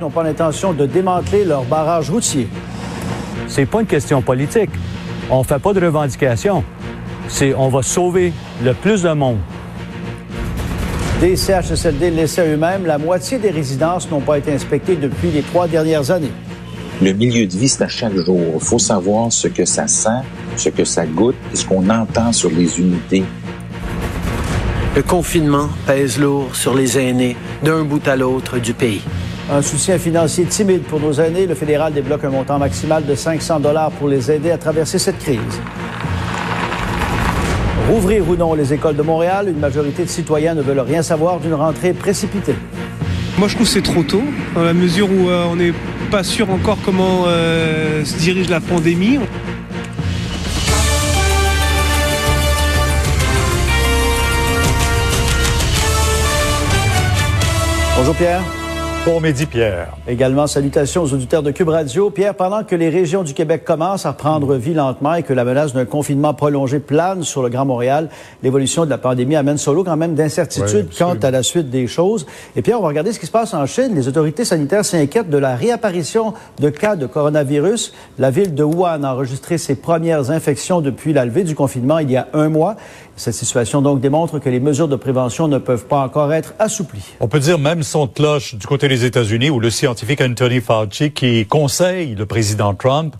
N'ont pas l'intention de démanteler leur barrage routier. C'est pas une question politique. On fait pas de revendication. C'est on va sauver le plus de monde. Des CHSLD laissés à eux-mêmes, la moitié des résidences n'ont pas été inspectées depuis les trois dernières années. Le milieu de vie, c'est à chaque jour. Il faut savoir ce que ça sent, ce que ça goûte et ce qu'on entend sur les unités. Le confinement pèse lourd sur les aînés d'un bout à l'autre du pays. Un soutien financier timide pour nos aînés. Le fédéral débloque un montant maximal de 500 dollars pour les aider à traverser cette crise. Rouvrir ou non les écoles de Montréal, une majorité de citoyens ne veulent rien savoir d'une rentrée précipitée. Moi, je trouve que c'est trop tôt, dans la mesure où euh, on n'est pas sûr encore comment euh, se dirige la pandémie. Bonjour Pierre. Bon midi, Pierre. Également, salutations aux auditeurs de Cube Radio. Pierre, pendant que les régions du Québec commencent à reprendre vie lentement et que la menace d'un confinement prolongé plane sur le Grand Montréal, l'évolution de la pandémie amène solo quand même d'incertitudes quant à la suite des choses. Et Pierre, on va regarder ce qui se passe en Chine. Les autorités sanitaires s'inquiètent de la réapparition de cas de coronavirus. La ville de Wuhan a enregistré ses premières infections depuis la levée du confinement il y a un mois. Cette situation donc démontre que les mesures de prévention ne peuvent pas encore être assouplies. On peut dire même son cloche du côté des États-Unis où le scientifique Anthony Fauci qui conseille le président Trump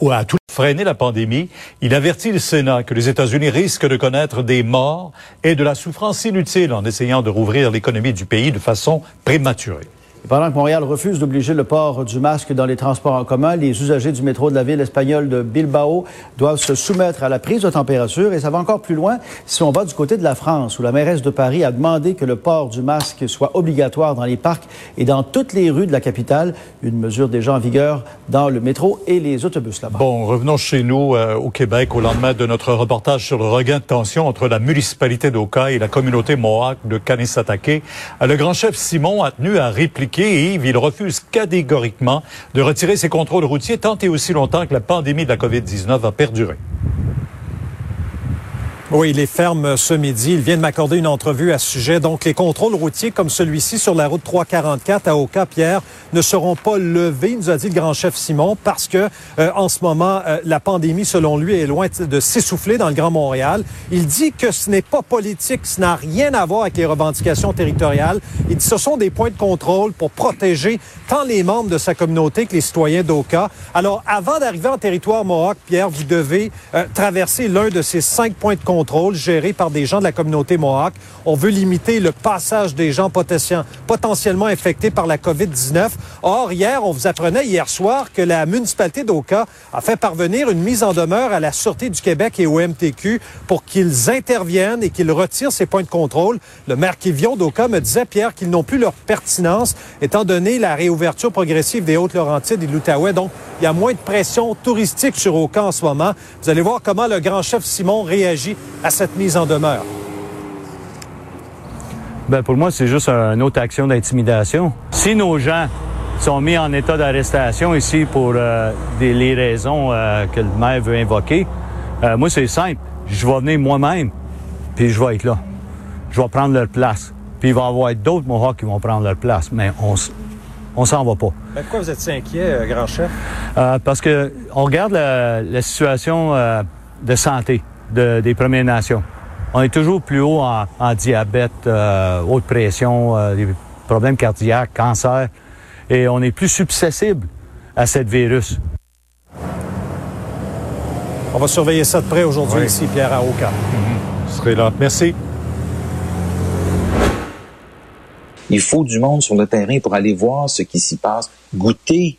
ou à tout freiner la pandémie, il avertit le Sénat que les États-Unis risquent de connaître des morts et de la souffrance inutile en essayant de rouvrir l'économie du pays de façon prématurée. Pendant que Montréal refuse d'obliger le port du masque dans les transports en commun, les usagers du métro de la ville espagnole de Bilbao doivent se soumettre à la prise de température. Et ça va encore plus loin si on va du côté de la France, où la mairesse de Paris a demandé que le port du masque soit obligatoire dans les parcs et dans toutes les rues de la capitale. Une mesure déjà en vigueur dans le métro et les autobus là-bas. Bon, revenons chez nous euh, au Québec au lendemain de notre reportage sur le regain de tension entre la municipalité d'Oka et la communauté Mohawk de Kanisatake. Euh, le grand chef Simon a tenu à répliquer Il refuse catégoriquement de retirer ses contrôles routiers tant et aussi longtemps que la pandémie de la COVID-19 va perdurer. Oui, il est ferme ce midi. Il vient de m'accorder une entrevue à ce sujet. Donc, les contrôles routiers comme celui-ci sur la route 344 à Oka-Pierre ne seront pas levés, nous a dit le grand chef Simon, parce que euh, en ce moment, euh, la pandémie, selon lui, est loin de s'essouffler dans le Grand Montréal. Il dit que ce n'est pas politique, ce n'a rien à voir avec les revendications territoriales. Il dit que ce sont des points de contrôle pour protéger tant les membres de sa communauté que les citoyens d'Oka. Alors, avant d'arriver en territoire Mohawk, Pierre, vous devez euh, traverser l'un de ces cinq points de contrôle contrôle par des gens de la communauté Mohawk. On veut limiter le passage des gens potentiellement infectés par la COVID-19. Or, hier, on vous apprenait hier soir que la municipalité d'Oka a fait parvenir une mise en demeure à la Sûreté du Québec et au MTQ pour qu'ils interviennent et qu'ils retirent ces points de contrôle. Le maire Kivion d'Oka me disait, Pierre, qu'ils n'ont plus leur pertinence étant donné la réouverture progressive des Hautes-Laurentides et de l'Outaouais. Il y a moins de pression touristique sur Oka en ce moment. Vous allez voir comment le grand chef Simon réagit à cette mise en demeure? Ben pour moi, c'est juste une autre action d'intimidation. Si nos gens sont mis en état d'arrestation ici pour euh, les raisons euh, que le maire veut invoquer, euh, moi, c'est simple. Je vais venir moi-même, puis je vais être là. Je vais prendre leur place. Puis il va y avoir d'autres Mohawks qui vont prendre leur place, mais on on s'en va pas. Ben, pourquoi vous êtes si inquiet, grand chef? parce que on regarde la, la situation de santé des Premières Nations. On est toujours plus haut en, diabète, euh, haute pression, euh, des problèmes cardiaques, cancer, et on est plus susceptible à cette virus. On va surveiller ça de près aujourd'hui ici, Pierre Aoka. Mm serai là. Merci. Il faut du monde sur le terrain pour aller voir ce qui s'y passe, goûter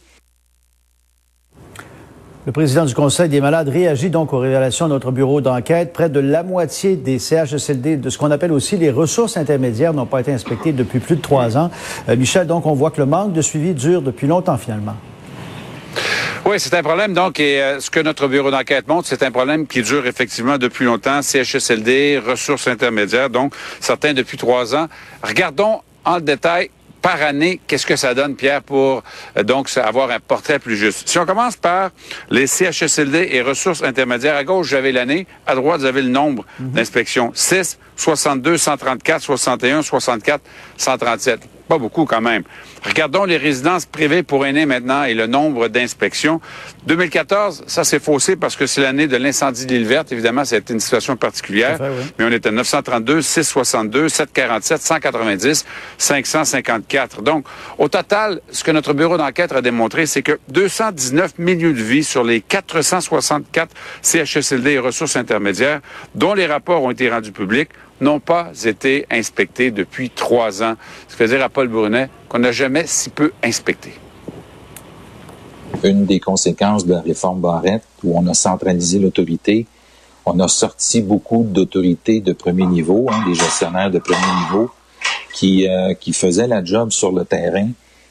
le président du Conseil des malades réagit donc aux révélations de notre bureau d'enquête. Près de la moitié des CHSLD, de ce qu'on appelle aussi les ressources intermédiaires, n'ont pas été inspectées depuis plus de trois ans. Euh, Michel, donc on voit que le manque de suivi dure depuis longtemps finalement. Oui, c'est un problème. Donc, et euh, ce que notre bureau d'enquête montre, c'est un problème qui dure effectivement depuis longtemps. CHSLD, ressources intermédiaires, donc certains depuis trois ans. Regardons en détail par année, qu'est-ce que ça donne, Pierre, pour euh, donc avoir un portrait plus juste? Si on commence par les CHSLD et ressources intermédiaires, à gauche, avez l'année, à droite, vous avez le nombre d'inspections. 6, 62, 134, 61, 64, 137. Pas beaucoup quand même. Regardons les résidences privées pour aînés maintenant et le nombre d'inspections. 2014, ça s'est faussé parce que c'est l'année de l'incendie de l'île verte. Évidemment, c'était une situation particulière. Fait, oui. Mais on était 932, 662, 747, 190, 554. Donc, au total, ce que notre bureau d'enquête a démontré, c'est que 219 milieux de vie sur les 464 CHSLD et ressources intermédiaires, dont les rapports ont été rendus publics, n'ont pas été inspectés depuis trois ans. Ce qui veut dire à Paul Brunet qu'on n'a jamais si peu inspecté. Une des conséquences de la réforme Barrette, où on a centralisé l'autorité, on a sorti beaucoup d'autorités de premier niveau, hein, des gestionnaires de premier niveau, qui, euh, qui faisaient la job sur le terrain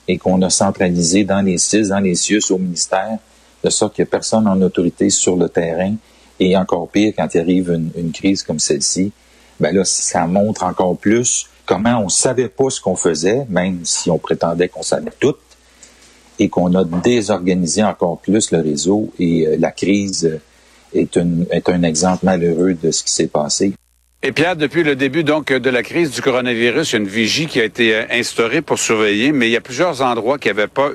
et qu'on a centralisé dans les CIS, dans les CIUS, au ministère, de sorte a personne en autorité sur le terrain. Et encore pire, quand il arrive une crise comme celle-ci, ben là, ça montre encore plus comment on savait pas ce qu'on faisait, même si on prétendait qu'on savait tout, et qu'on a désorganisé encore plus le réseau. Et euh, la crise euh, est, est un exemple malheureux de ce qui s'est passé. Et Pierre, depuis le début donc de la crise du coronavirus, il y a une vigie qui a été euh, instaurée pour surveiller, mais il y a plusieurs endroits qui n'avaient pas,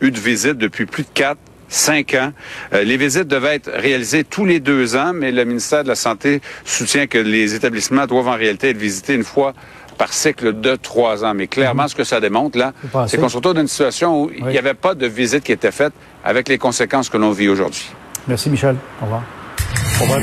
eu de visite depuis plus de quatre, cinq ans. Euh, les visites devaient être réalisées tous les deux ans, mais le ministère de la Santé soutient que les établissements doivent en réalité être visités une fois par cycle de trois ans. Mais clairement, ce que ça démontre, là, c'est qu'on se retrouve dans une situation où il n'y avait pas de visite qui était faite avec les conséquences que l'on vit aujourd'hui. Merci, Michel. Au revoir. Va bien